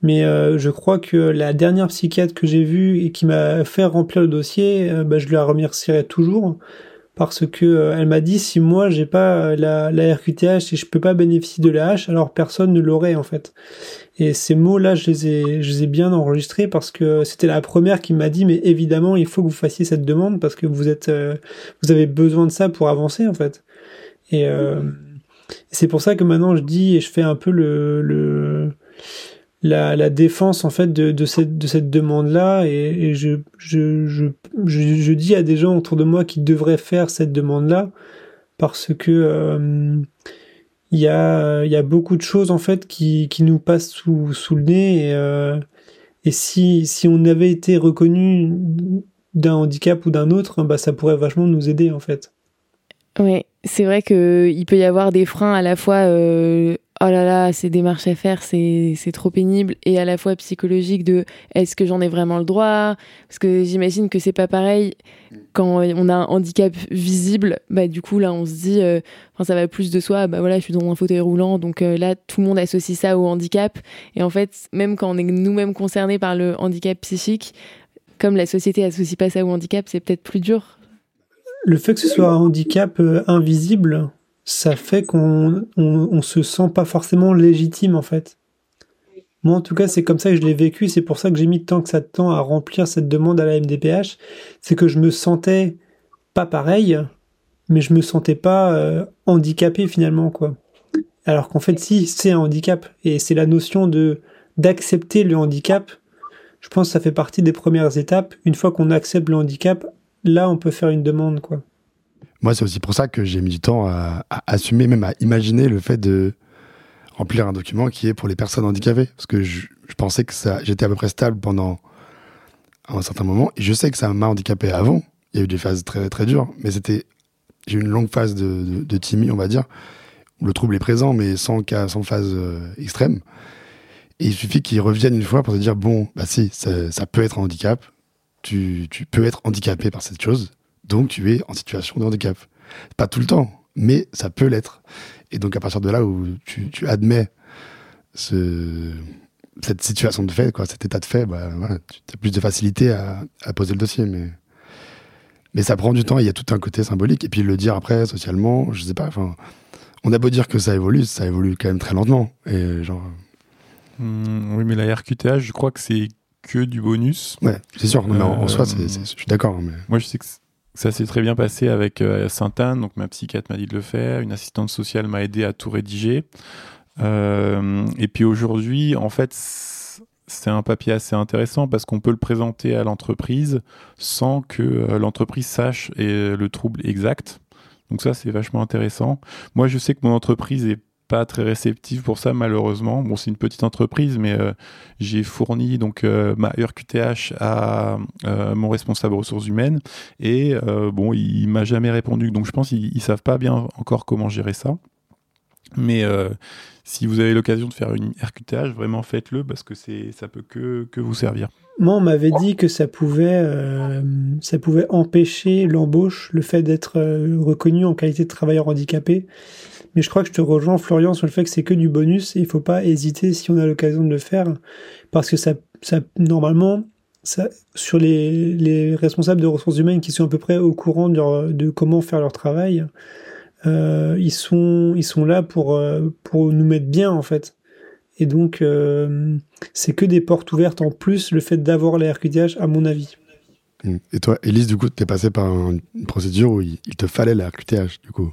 Mais euh, je crois que la dernière psychiatre que j'ai vue et qui m'a fait remplir le dossier, euh, bah, je lui remercierai toujours parce que euh, elle m'a dit si moi j'ai pas la, la RQTH et je peux pas bénéficier de la H, alors personne ne l'aurait en fait. Et ces mots-là, je les ai, je les ai bien enregistrés parce que c'était la première qui m'a dit, mais évidemment, il faut que vous fassiez cette demande parce que vous êtes, euh, vous avez besoin de ça pour avancer, en fait. Et euh, c'est pour ça que maintenant je dis et je fais un peu le, le la, la défense en fait de, de cette, de cette demande-là et, et je, je, je, je, dis à des gens autour de moi qui devraient faire cette demande-là parce que euh, il y a, il y a beaucoup de choses en fait qui, qui nous passent sous, sous le nez et, euh, et si, si on avait été reconnu d'un handicap ou d'un autre, bah, ça pourrait vachement nous aider en fait. Oui, c'est vrai qu'il peut y avoir des freins à la fois euh, oh là là, ces démarches à faire, c'est trop pénible, et à la fois psychologique de est-ce que j'en ai vraiment le droit? Parce que j'imagine que c'est pas pareil quand on a un handicap visible, bah du coup là on se dit, euh, enfin ça va plus de soi, bah voilà je suis dans un fauteuil roulant, donc euh, là tout le monde associe ça au handicap, et en fait même quand on est nous-mêmes concernés par le handicap psychique, comme la société associe pas ça au handicap, c'est peut-être plus dur. Le fait que ce soit un handicap euh, invisible, ça fait qu'on on, se sent pas forcément légitime en fait. Moi en tout cas c'est comme ça que je l'ai vécu, c'est pour ça que j'ai mis tant que ça de temps à remplir cette demande à la MDPH, c'est que je me sentais pas pareil, mais je me sentais pas euh, handicapé finalement quoi. Alors qu'en fait si c'est un handicap et c'est la notion de d'accepter le handicap. Je pense que ça fait partie des premières étapes. Une fois qu'on accepte le handicap, là on peut faire une demande quoi. Moi c'est aussi pour ça que j'ai mis du temps à, assumer même à imaginer le fait de remplir un document qui est pour les personnes handicapées. Parce que je, pensais que ça j'étais à peu près stable pendant un certain moment. Je sais que ça m'a handicapé avant. Il y a eu des phases très très dures, mais c'était j'ai eu une longue phase de, de, on va dire, le trouble est présent, mais sans, cas, sans phase euh, extrême. Et il suffit qu'il revienne une fois pour te dire bon, bah si, ça, peut être un handicap, tu, tu, peux être handicapé par cette chose, donc tu es en situation de handicap. Pas tout le temps, mais ça peut l'être. Et donc à partir de là où tu, tu admets ce, cette situation de fait, quoi, cet état de fait, bah, voilà, tu as plus de facilité à, à poser le dossier. Mais mais ça prend du temps, il y a tout un côté symbolique. Et puis le dire après, socialement, je sais pas, on a beau dire que ça évolue, ça évolue quand même très lentement. Et genre. Mmh, oui, mais la RQTH, je crois que c'est que du bonus. Ouais, c'est sûr. en, soi, je suis d'accord. Hein, mais... Moi, je sais que ça s'est très bien passé avec euh, Sainte-Anne. Donc, ma psychiatre m'a dit de le faire. Une assistante sociale m'a aidé à tout rédiger. Euh, et puis aujourd'hui, en fait, c'est un papier assez intéressant parce qu'on peut le présenter à l'entreprise sans que euh, l'entreprise sache le trouble exact. Donc ça, c'est vachement intéressant. Moi, je sais que mon entreprise est pas très réceptive pour ça malheureusement. Bon, c'est une petite entreprise, mais euh, j'ai fourni donc euh, ma RQTH à mon responsable ressources humaines et bon, il, m'a jamais répondu. Donc je pense qu'ils ils savent pas bien encore comment gérer ça. Mais si vous avez l'occasion de faire une RQTH, vraiment faites-le parce que c'est ça peut que, que vous servir. Moi, on m'avait dit que ça pouvait, euh, ça pouvait empêcher l'embauche, le fait d'être euh, reconnu en qualité de travailleur handicapé. Mais je crois que je te rejoins, Florian, sur le fait que c'est que du bonus et il faut pas hésiter si on a l'occasion de le faire parce que ça, ça normalement, ça, sur les, les responsables de ressources humaines qui sont à peu près au courant de, comment faire leur travail, euh, ils sont ils sont là pour euh, pour nous mettre bien en fait. Et donc euh, c'est que des portes ouvertes en plus le fait d'avoir la RQTH à mon avis. Et toi, Elise, du coup, tu es passé par une procédure où il, te fallait la RQTH, du coup,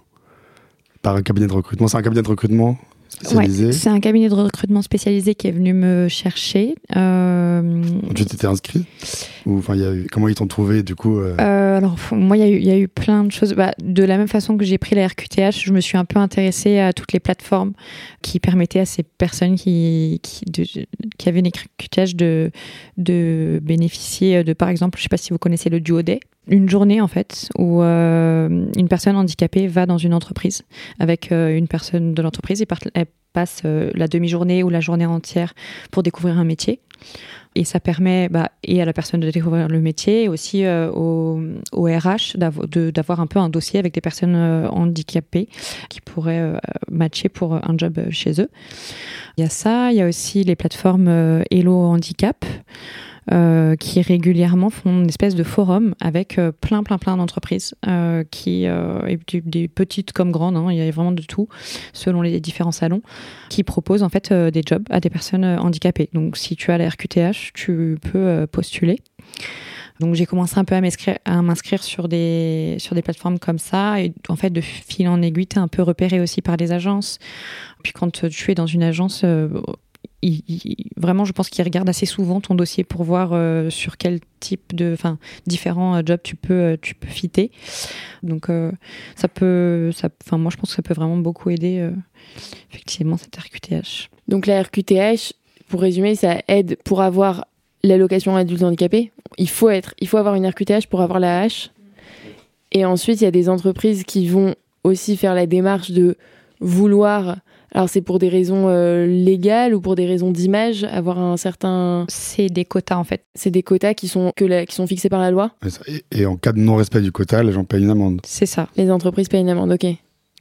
par un cabinet de recrutement. C'est un cabinet de recrutement c'est un cabinet de recrutement spécialisé qui est venu me chercher. Euh... Tu t'étais inscrit Ou comment ils t'ont trouvé du coup euh? Euh, Alors moi, il y, a eu plein de choses. Bah, de la même façon que j'ai pris la RQTH, je me suis un peu intéressée à toutes les plateformes qui permettaient à ces personnes qui qui, qui avaient une RQTH de de bénéficier de, par exemple, je sais pas si vous connaissez le Duo Day une journée en fait où euh, une personne handicapée va dans une entreprise avec euh, une personne de l'entreprise et elle passe euh, la demi-journée ou la journée entière pour découvrir un métier. Et ça permet bah, et à la personne de découvrir le métier et aussi au, au, RH d'avoir un peu un dossier avec des personnes handicapées qui pourraient matcher pour un job chez eux. Il y a ça, il y a aussi les plateformes Hello Handicap. Euh, qui régulièrement font une espèce de forum avec euh, plein, plein, plein d'entreprises, euh, qui, des petites comme grandes, hein, il y a vraiment de tout, selon les différents salons, qui proposent en fait des jobs à des personnes handicapées. Donc si tu as la RQTH, tu peux postuler. Donc j'ai commencé un peu à m'inscrire sur des sur des plateformes comme ça et en fait de fil en aiguille t'es un peu repéré aussi par les agences. Puis quand tu es dans une agence, vraiment, je pense qu'il regarde assez souvent ton dossier pour voir euh, sur quel type de, enfin, différents euh, jobs tu peux, euh, tu peux fitter. Donc, ça peut, moi, je pense que ça peut vraiment beaucoup aider, effectivement, cette RQTH. Donc, la RQTH, pour résumer, ça aide pour avoir l'allocation adulte handicapé. Il faut être, il faut avoir une RQTH pour avoir la H. Et ensuite, il y a des entreprises qui vont aussi faire la démarche de vouloir alors c'est pour des raisons euh, légales ou pour des raisons d'image, avoir un certain. C'est des quotas en fait. C'est des quotas qui sont que qui sont fixés par la loi. Et, en cas de non-respect du quota, les gens payent une amende. C'est ça. Les entreprises payent une amende, ok.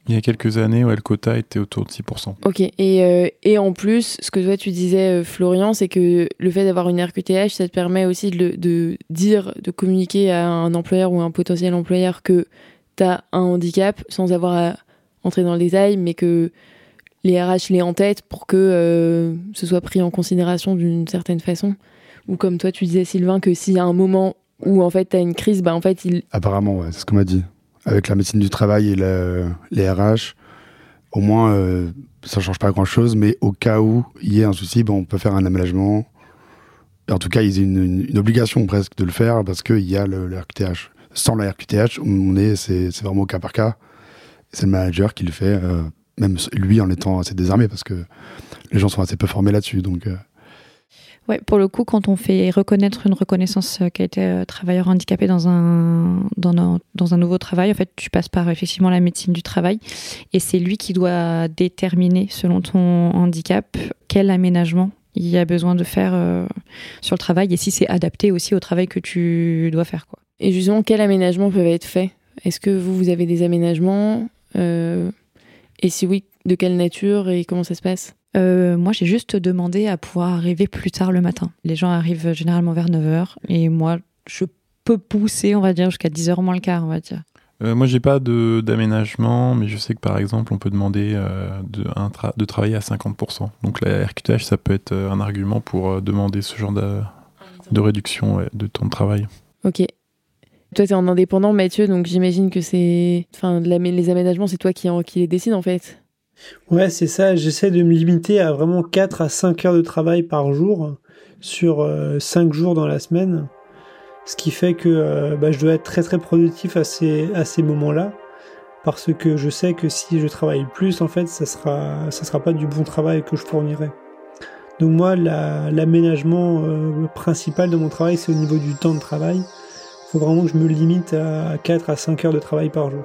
Il y a quelques années, ouais, le quota était autour de 6%. Ok, et, euh, et en plus, ce que toi tu disais, euh, Florian, c'est que le fait d'avoir une RQTH, ça te permet aussi de, de, dire, de communiquer à un employeur ou un potentiel employeur que tu as un handicap sans avoir à entrer dans le détail, mais que les RH l'aient en tête pour que euh, ce soit pris en considération d'une certaine façon Ou comme toi, tu disais, Sylvain, que s'il y a un moment où en fait tu as une crise, bah en fait il. Apparemment, ouais, c'est ce qu'on m'a dit. avec la médecine du travail et les RH, au moins, euh, ça change pas grand-chose, mais au cas où il y ait un souci, bon, on peut faire un aménagement. En tout cas, ils ont une, obligation presque de le faire parce qu'il y a le, RQTH. Sans la RQTH, on est, c'est, vraiment au cas par cas. C'est le manager qui le fait, euh, même lui en étant assez désarmé parce que les gens sont assez peu formés là-dessus. Donc, euh, Ouais, pour le coup, quand on fait reconnaître une reconnaissance euh, qu'a été euh, travailleur handicapé dans un, dans, un, dans un nouveau travail, en fait, tu passes par effectivement la médecine du travail et c'est lui qui doit déterminer, selon ton handicap, quel aménagement il y a besoin de faire euh, sur le travail et si c'est adapté aussi au travail que tu dois faire. Quoi. Et justement, quels aménagements peuvent être faits Est-ce que vous, vous avez des aménagements? Et si oui, de quelle nature et comment ça se passe? Euh, moi, j'ai juste demandé à pouvoir arriver plus tard le matin. Les gens arrivent généralement vers 9h et moi, je peux pousser, on va dire, jusqu'à 10h moins le quart, on va dire. Euh, moi, j'ai pas d'aménagement, mais je sais que par exemple, on peut demander euh, de, de, travailler à 50%. Donc la RQTH, ça peut être un argument pour demander ce genre de, de réduction de temps de travail. Ok. Toi, tu es en indépendant, Mathieu, donc j'imagine que c'est. Enfin, les aménagements, c'est toi qui, qui les décide en fait. Ouais, c'est ça. J'essaie de me limiter à vraiment 4 à 5 heures de travail par jour sur euh, 5 jours dans la semaine. Ce qui fait que euh, bah, je dois être très très productif à ces, à ces moments-là. Parce que je sais que si je travaille plus, en fait, ça sera, ça sera pas du bon travail que je fournirai. Donc moi, l'aménagement euh, principal de mon travail, c'est au niveau du temps de travail. Faut vraiment que je me limite à 4 à 5 heures de travail par jour.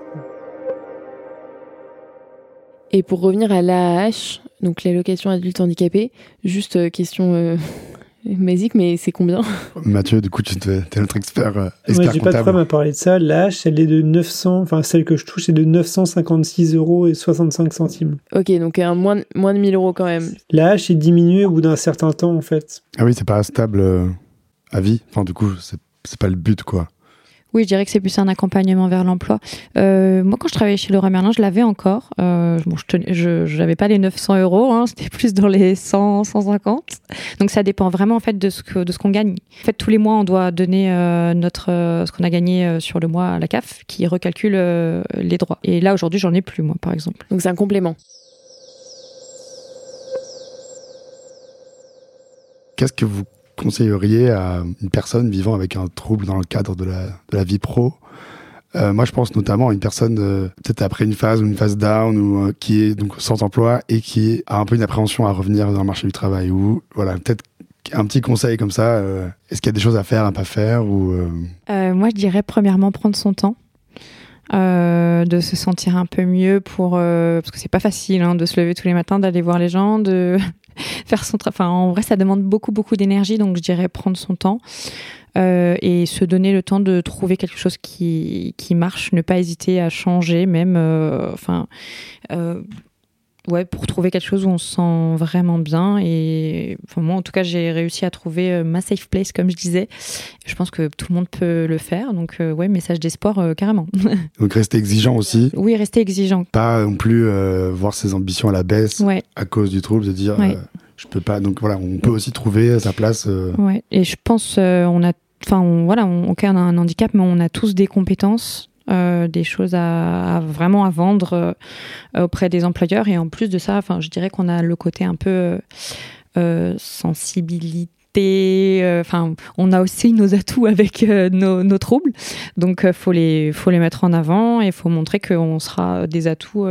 Et pour revenir à l'AAH, donc l'allocation adulte handicapé, juste euh, question euh, <laughs> basique, mais c'est combien? Mathieu, du coup, tu es notre expert, euh, expert Moi, j'ai pas de problème à parler de ça. L'AAH, elle est de 900, enfin celle que je touche, c'est de 956 euros et 65 centimes. Ok, donc un moins, moins de 1000 euros quand même. L'AAH est diminuée au bout d'un certain temps, en fait. Ah oui, c'est pas stable à vie. Enfin, du coup, c'est pas le but, quoi. Oui, je dirais que c'est plus un accompagnement vers l'emploi. Euh, moi, quand je travaillais chez Laura Merlin, je l'avais encore. Euh, bon, je n'avais pas les 900 euros, hein, c'était <laughs> plus dans les 100, 150. Donc, ça dépend vraiment en fait de ce que de ce qu'on gagne. En fait, tous les mois, on doit donner euh, notre euh, ce qu'on a gagné euh, sur le mois à la CAF, qui recalcule euh, les droits. Et là, aujourd'hui, j'en ai plus moi, par exemple. Donc, c'est un complément. Qu'est-ce que vous conseilleriez à une personne vivant avec un trouble dans le cadre de la, vie pro? Euh, moi, je pense notamment à une personne euh, peut-être après une phase ou une phase down ou euh, qui est donc sans emploi et qui a un peu une appréhension à revenir dans le marché du travail. Ou voilà, peut-être un petit conseil comme ça. Est-ce qu'il y a des choses à faire, à pas faire ou Moi, je dirais premièrement prendre son temps. de se sentir un peu mieux pour parce que c'est pas facile hein, de se lever tous les matins d'aller voir les gens de <laughs> faire son travail. En vrai, ça demande beaucoup, beaucoup d'énergie, donc je dirais prendre son temps. Euh, et se donner le temps de trouver quelque chose qui, qui marche, ne pas hésiter à changer, même, euh, enfin, euh, ouais, pour trouver quelque chose où on se sent vraiment bien. Et enfin, moi, en tout cas, j'ai réussi à trouver ma safe place, comme je disais. Je pense que tout le monde peut le faire. Donc, ouais, message d'espoir, carrément. <laughs> donc, rester exigeant aussi. Oui, rester exigeant. Pas non plus voir ses ambitions à la baisse à cause du trouble, de dire je peux pas. Donc voilà, on peut aussi trouver sa place. Euh. Ouais, et je pense, euh, on a, enfin, voilà, on, on a un handicap, mais on a tous des compétences. Euh, des choses à, vraiment à vendre auprès des employeurs et en plus de ça enfin je dirais qu'on a le côté un peu sensibilité enfin on a aussi nos atouts avec nos, nos, troubles donc faut les faut les mettre en avant et faut montrer qu'on sera des atouts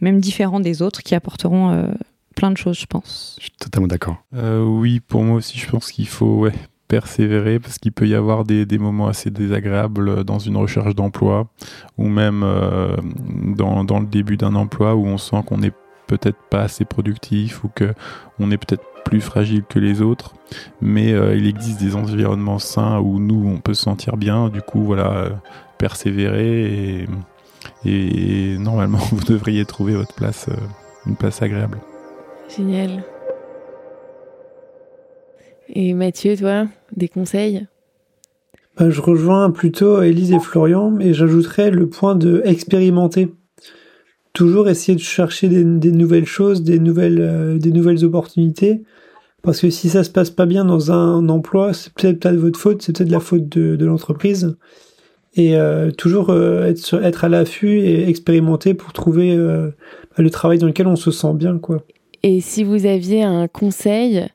même différents des autres qui apporteront plein de choses, je pense. Je suis totalement d'accord. Euh, oui, pour moi aussi, je pense qu'il faut ouais, persévérer parce qu'il peut y avoir des, moments assez désagréables dans une recherche d'emploi ou même euh, dans, le début d'un emploi où on sent qu'on n'est peut-être pas assez productif ou que on est peut-être plus fragile que les autres. Mais euh, il existe des environnements sains où nous, on peut se sentir bien. Du coup, voilà, persévérer et, et normalement, <laughs> vous devriez trouver votre place, une place agréable. Génial. Et Mathieu, toi, des conseils? Bah, Je rejoins plutôt Élise et Florian, et j'ajouterais le point de expérimenter. Toujours essayer de chercher des, nouvelles choses, des nouvelles, euh, des nouvelles opportunités. Parce que si ça se passe pas bien dans un emploi, c'est peut-être pas de votre faute, c'est peut-être la faute de, de l'entreprise. et toujours être, être à l'affût et expérimenter pour trouver le travail dans lequel on se sent bien. quoi. Et si vous aviez un conseil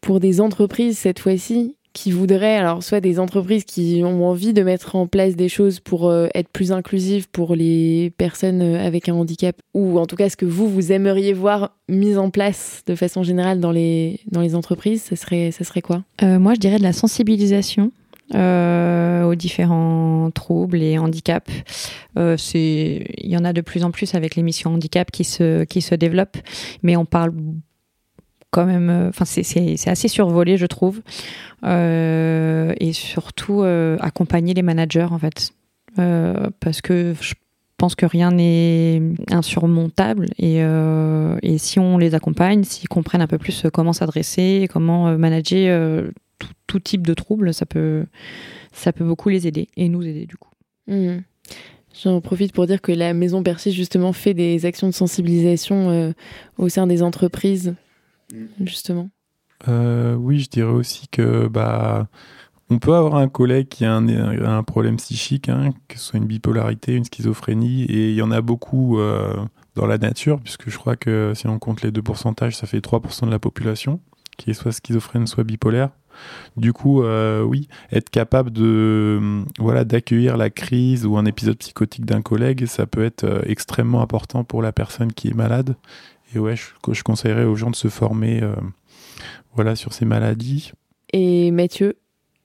pour des entreprises cette fois-ci qui voudraient, alors soit des entreprises qui ont envie de mettre en place des choses pour euh, être plus inclusives pour les personnes euh, avec un handicap, ou en tout cas ce que vous, vous aimeriez voir mis en place de façon générale dans les, dans les entreprises, ça serait, ça serait quoi? Euh, Moi, je dirais de la sensibilisation. aux différents troubles et handicaps. c'est, il y en a de plus en plus avec les missions handicap qui se qui se développent, mais on parle quand même. Euh, enfin, c'est assez survolé, je trouve. Euh, et surtout euh, accompagner les managers, en fait, parce que je pense que rien n'est insurmontable et, et, si on les accompagne, s'ils comprennent un peu plus comment s'adresser, comment manager tout, type de troubles, ça peut, ça peut beaucoup les aider et nous aider du coup. Mmh. J'en profite pour dire que la Maison Perchis justement fait des actions de sensibilisation au sein des entreprises. Justement euh, Oui, je dirais aussi que bah, on peut avoir un collègue qui a un, problème psychique, hein, que ce soit une bipolarité, une schizophrénie, et il y en a beaucoup euh, dans la nature, puisque je crois que si on compte les deux pourcentages, ça fait 3% de la population qui est soit schizophrène, soit bipolaire. Du coup, euh, oui, être capable de voilà d'accueillir la crise ou un épisode psychotique d'un collègue, ça peut être extrêmement important pour la personne qui est malade et ouais, je, je, conseillerais aux gens de se former euh, voilà, sur ces maladies. Et Mathieu,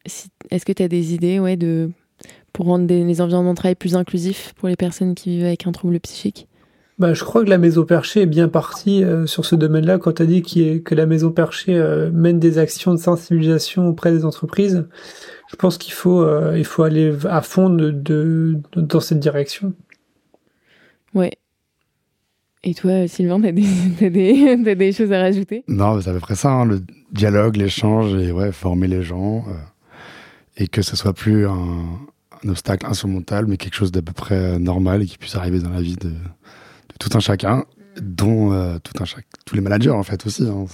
est-ce que tu as des idées ouais, de, pour rendre les environnements de travail plus inclusifs pour les personnes qui vivent avec un trouble psychique? Bah, je crois que la Maison Perchée est bien partie euh, sur ce domaine-là quand tu as dit que la Maison Perchée euh, mène des actions de sensibilisation auprès des entreprises. Je pense qu'il faut, il faut aller à fond de, de, dans cette direction. Ouais, et toi, Sylvain, t'as des, <laughs> des, des, choses à rajouter? Non, c'est à peu près ça, hein, le dialogue, l'échange et ouais, former les gens. Euh, et que ce soit plus un, obstacle insurmontable, mais quelque chose d'à peu près normal et qui puisse arriver dans la vie de tout un chacun dont euh, tout un chaque, tous les managers en fait aussi. Hein,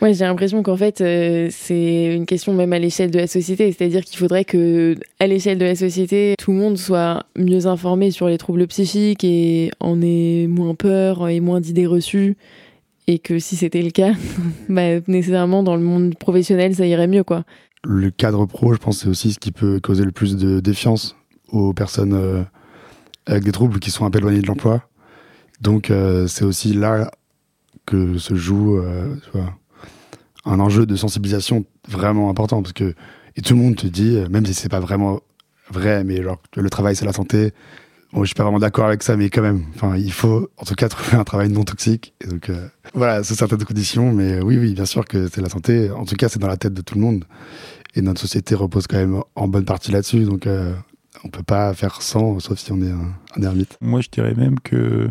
ouais, j'ai l'impression qu'en fait euh, c'est une question même à l'échelle de la société, c'est-à-dire qu'il faudrait que à l'échelle de la société tout le monde soit mieux informé sur les troubles psychiques et en ait moins peur et moins d'idées reçues et que si c'était le cas, <laughs> bah, nécessairement dans le monde professionnel ça irait mieux quoi. Le cadre pro, je pense, c'est aussi ce qui peut causer le plus de défiance aux personnes euh, avec des troubles qui sont un peu éloignées de l'emploi donc euh, c'est aussi là que se joue euh, un enjeu de sensibilisation vraiment important parce que et tout le monde te dit, euh, même si c'est pas vraiment vrai, mais genre le travail c'est la santé. Bon, je suis pas vraiment d'accord avec ça, mais quand même, enfin, il faut en tout cas <laughs> trouver un travail non toxique. Donc voilà, sous certaines conditions, mais oui, oui, bien sûr que c'est la santé. En tout cas, c'est dans la tête de tout le monde. Et notre société repose quand même en bonne partie là-dessus. Donc on peut pas faire sans, sauf si on est un, un ermite. Moi, je dirais même que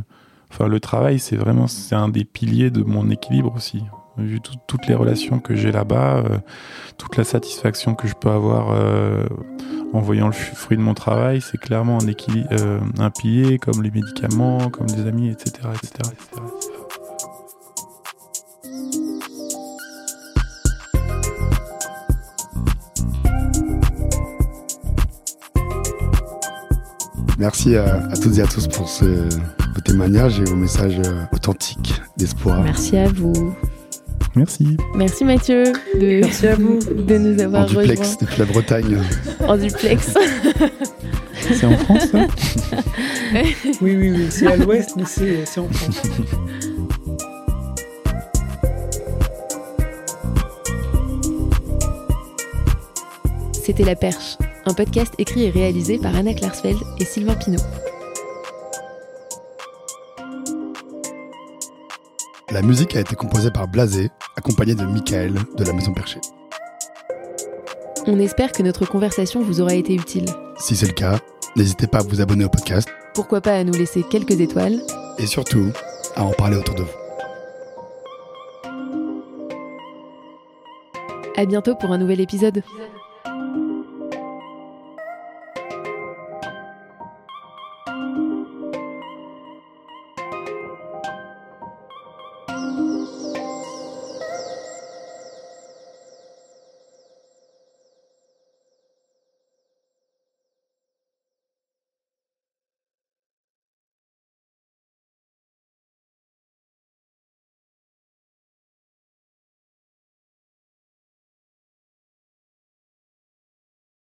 Enfin, le travail, c'est vraiment c'est un des piliers de mon équilibre aussi. Vu toutes les relations que j'ai là-bas, euh, toute la satisfaction que je peux avoir euh, en voyant le fruit de mon travail, c'est clairement euh, un pilier comme les médicaments, comme des amis, etc. etc., etc. Merci à, toutes et à tous pour ce, vos témoignages et vos messages euh, authentiques d'espoir. Merci à vous. Merci. Merci Mathieu de, Merci à vous. de nous avoir en duplex depuis la Bretagne. <laughs> En duplex. <laughs> c'est en France ça? <laughs> Oui, oui, oui. C'est à l'ouest, mais c'est en France. C'était La Perche, un podcast écrit et réalisé par Anna Klarsfeld et Sylvain Pinault. La musique a été composée par Blasé, accompagné de Michael de la Maison Perchée. On espère que notre conversation vous aura été utile. Si c'est le cas, n'hésitez pas à vous abonner au podcast. Pourquoi pas à nous laisser quelques étoiles. Et surtout, à en parler autour de vous. À bientôt pour un nouvel épisode.